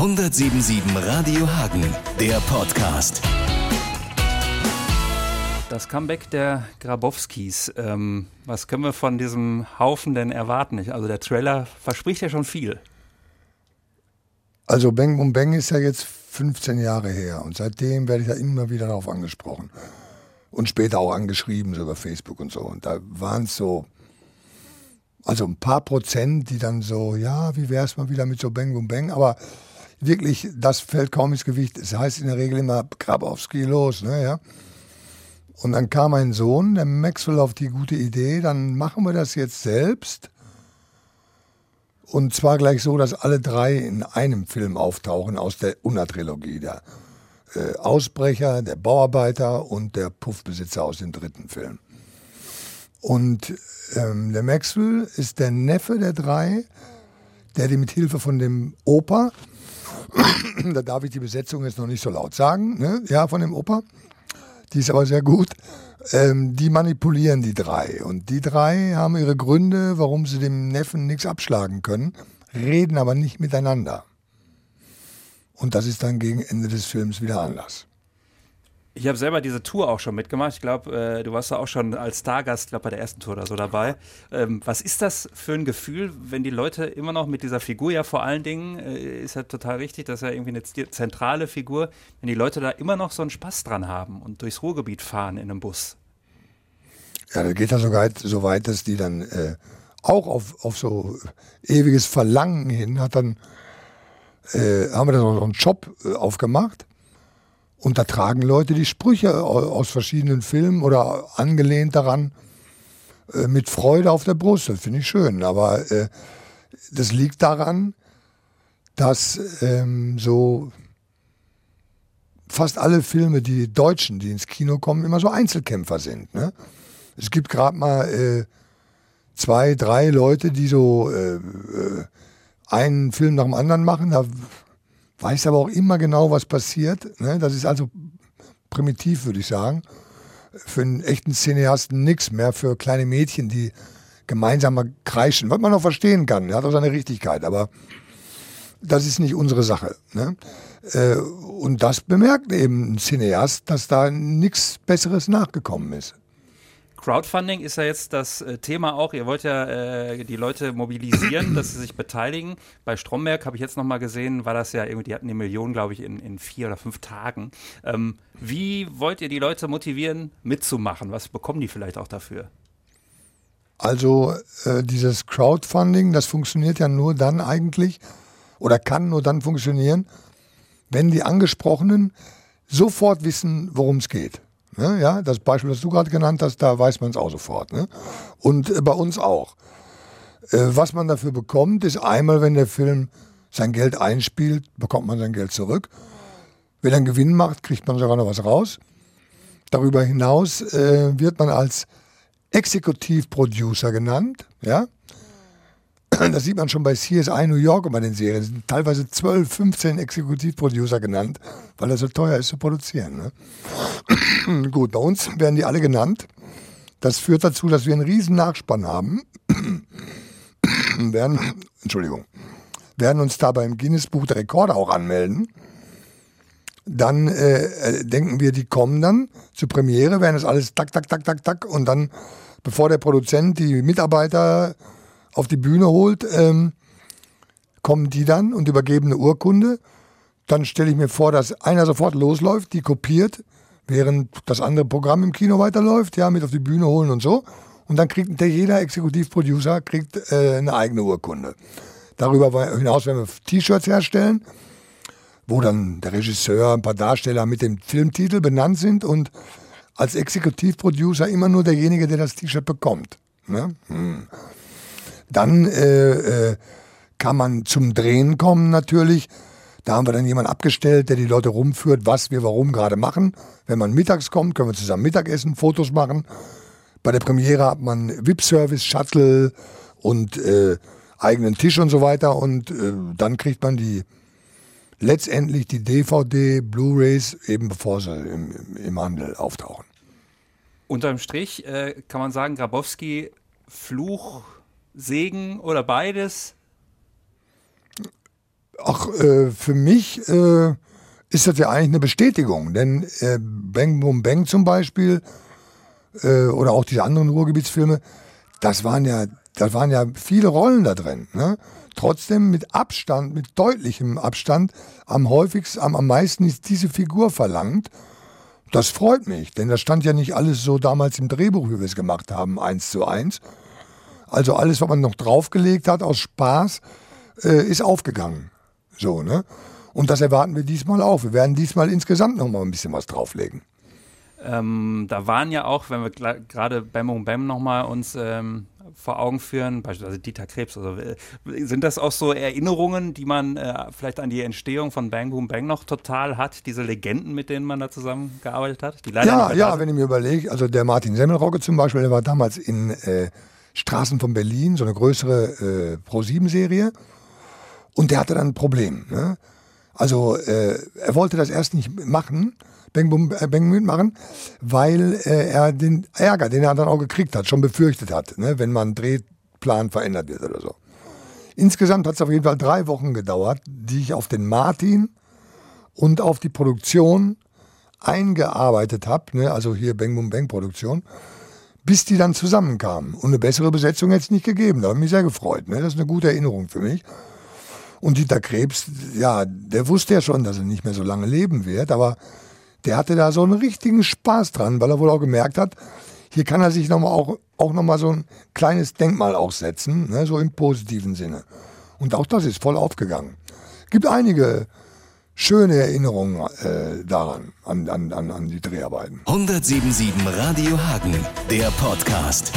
177 Radio Hagen, der Podcast. Das Comeback der Grabowskis. Ähm, was können wir von diesem Haufen denn erwarten? Also der Trailer verspricht ja schon viel. Also Bang Boom Bang ist ja jetzt 15 Jahre her und seitdem werde ich ja immer wieder darauf angesprochen. Und später auch angeschrieben, so über Facebook und so. Und da waren es so, also ein paar Prozent, die dann so, ja, wie wäre es mal wieder mit so Bang Boom Bang, aber wirklich, das fällt kaum ins Gewicht. Es heißt in der Regel immer Grabowski los, ne, ja. Und dann kam mein Sohn, der Maxwell, auf die gute Idee, dann machen wir das jetzt selbst. Und zwar gleich so, dass alle drei in einem Film auftauchen aus der Unna-Trilogie. Der äh, Ausbrecher, der Bauarbeiter und der Puffbesitzer aus dem dritten Film. Und ähm, der Maxwell ist der Neffe der drei, der die mit Hilfe von dem Opa da darf ich die Besetzung jetzt noch nicht so laut sagen, ne? ja, von dem Opa. Die ist aber sehr gut. Ähm, die manipulieren die drei. Und die drei haben ihre Gründe, warum sie dem Neffen nichts abschlagen können, reden aber nicht miteinander. Und das ist dann gegen Ende des Films wieder anders. Ich habe selber diese Tour auch schon mitgemacht. Ich glaube, äh, du warst da auch schon als Stargast, glaube bei der ersten Tour oder so dabei. Ähm, was ist das für ein Gefühl, wenn die Leute immer noch mit dieser Figur, ja vor allen Dingen, äh, ist ja total richtig, das ist ja irgendwie eine zentrale Figur, wenn die Leute da immer noch so einen Spaß dran haben und durchs Ruhrgebiet fahren in einem Bus? Ja, das geht ja so weit, so weit dass die dann äh, auch auf, auf so ewiges Verlangen hin hat dann, äh, haben wir dann so einen Shop äh, aufgemacht und da tragen Leute die Sprüche aus verschiedenen Filmen oder angelehnt daran äh, mit Freude auf der Brust. Das finde ich schön. Aber äh, das liegt daran, dass ähm, so fast alle Filme, die Deutschen, die ins Kino kommen, immer so Einzelkämpfer sind. Ne? Es gibt gerade mal äh, zwei, drei Leute, die so äh, äh, einen Film nach dem anderen machen. Da weiß aber auch immer genau, was passiert. Ne? Das ist also primitiv, würde ich sagen. Für einen echten Cineasten nichts mehr, für kleine Mädchen, die gemeinsam kreischen, was man noch verstehen kann. Er hat auch seine Richtigkeit, aber das ist nicht unsere Sache. Ne? Äh, und das bemerkt eben ein Cineast, dass da nichts Besseres nachgekommen ist. Crowdfunding ist ja jetzt das äh, Thema auch. Ihr wollt ja äh, die Leute mobilisieren, dass sie sich beteiligen. Bei Stromberg habe ich jetzt nochmal gesehen, war das ja irgendwie, die hatten die Million, glaube ich, in, in vier oder fünf Tagen. Ähm, wie wollt ihr die Leute motivieren, mitzumachen? Was bekommen die vielleicht auch dafür? Also äh, dieses Crowdfunding, das funktioniert ja nur dann eigentlich oder kann nur dann funktionieren, wenn die Angesprochenen sofort wissen, worum es geht. Ne? Ja, das Beispiel, das du gerade genannt hast, da weiß man es auch sofort. Ne? Und äh, bei uns auch. Äh, was man dafür bekommt, ist einmal, wenn der Film sein Geld einspielt, bekommt man sein Geld zurück. Wenn er einen Gewinn macht, kriegt man sogar noch was raus. Darüber hinaus äh, wird man als Exekutivproducer genannt. Ja? Das sieht man schon bei CSI New York und bei den Serien. Sind teilweise 12, 15 Exekutivproducer genannt, weil das so teuer ist zu produzieren. Ne? Gut, bei uns werden die alle genannt. Das führt dazu, dass wir einen riesen Nachspann haben. werden, Entschuldigung, werden uns da beim Guinness-Buch der Rekorde auch anmelden. Dann äh, äh, denken wir, die kommen dann zur Premiere, werden das alles tak, tak, tak, tak, tak und dann, bevor der Produzent die Mitarbeiter auf die Bühne holt, ähm, kommen die dann und übergeben eine Urkunde. Dann stelle ich mir vor, dass einer sofort losläuft, die kopiert, während das andere Programm im Kino weiterläuft, ja, mit auf die Bühne holen und so. Und dann kriegt der, jeder Exekutivproducer kriegt äh, eine eigene Urkunde. Darüber hinaus werden wir T-Shirts herstellen, wo dann der Regisseur, ein paar Darsteller mit dem Filmtitel benannt sind und als Exekutivproducer immer nur derjenige, der das T-Shirt bekommt. Ne? Hm. Dann äh, äh, kann man zum Drehen kommen natürlich. Da haben wir dann jemanden abgestellt, der die Leute rumführt, was wir warum gerade machen. Wenn man mittags kommt, können wir zusammen Mittagessen, Fotos machen. Bei der Premiere hat man VIP-Service, Shuttle und äh, eigenen Tisch und so weiter. Und äh, dann kriegt man die letztendlich die DVD, Blu-rays, eben bevor sie im, im Handel auftauchen. Unterm Strich äh, kann man sagen, Grabowski Fluch Segen oder beides? Ach, äh, für mich äh, ist das ja eigentlich eine Bestätigung, denn äh, Bang Boom Bang zum Beispiel äh, oder auch diese anderen Ruhrgebietsfilme, das waren ja, das waren ja viele Rollen da drin. Ne? Trotzdem mit Abstand, mit deutlichem Abstand, am häufigsten, am, am meisten ist diese Figur verlangt. Das freut mich, denn das stand ja nicht alles so damals im Drehbuch, wie wir es gemacht haben, eins zu eins. Also alles, was man noch draufgelegt hat aus Spaß, äh, ist aufgegangen. So, ne? Und das erwarten wir diesmal auch. Wir werden diesmal insgesamt noch mal ein bisschen was drauflegen. Ähm, da waren ja auch, wenn wir gerade Bam und Bam nochmal uns ähm, vor Augen führen, beispielsweise Dieter Krebs, also äh, sind das auch so Erinnerungen, die man äh, vielleicht an die Entstehung von Bang Boom Bang noch total hat, diese Legenden, mit denen man da zusammengearbeitet hat? Ja, ja, wenn ich mir überlege, also der Martin Semmelrogge zum Beispiel, der war damals in äh, Straßen von Berlin, so eine größere äh, Pro-7-Serie und der hatte dann ein Problem. Ne? Also äh, er wollte das erst nicht machen, Bang Boom äh, Bang mitmachen, weil äh, er den Ärger, den er dann auch gekriegt hat, schon befürchtet hat, ne, wenn man Drehplan verändert wird oder so. Insgesamt hat es auf jeden Fall drei Wochen gedauert, die ich auf den Martin und auf die Produktion eingearbeitet habe, ne, also hier Bang Boom Bang Produktion, bis die dann zusammenkamen. Und eine bessere Besetzung hätte es nicht gegeben. Da habe ich mich sehr gefreut. Ne? Das ist eine gute Erinnerung für mich. Und Dieter Krebs, ja, der wusste ja schon, dass er nicht mehr so lange leben wird, aber der hatte da so einen richtigen Spaß dran, weil er wohl auch gemerkt hat, hier kann er sich noch mal auch, auch nochmal so ein kleines Denkmal aufsetzen, ne, so im positiven Sinne. Und auch das ist voll aufgegangen. Gibt einige schöne Erinnerungen äh, daran, an, an, an, die Dreharbeiten. 1077 Radio Hagen, der Podcast.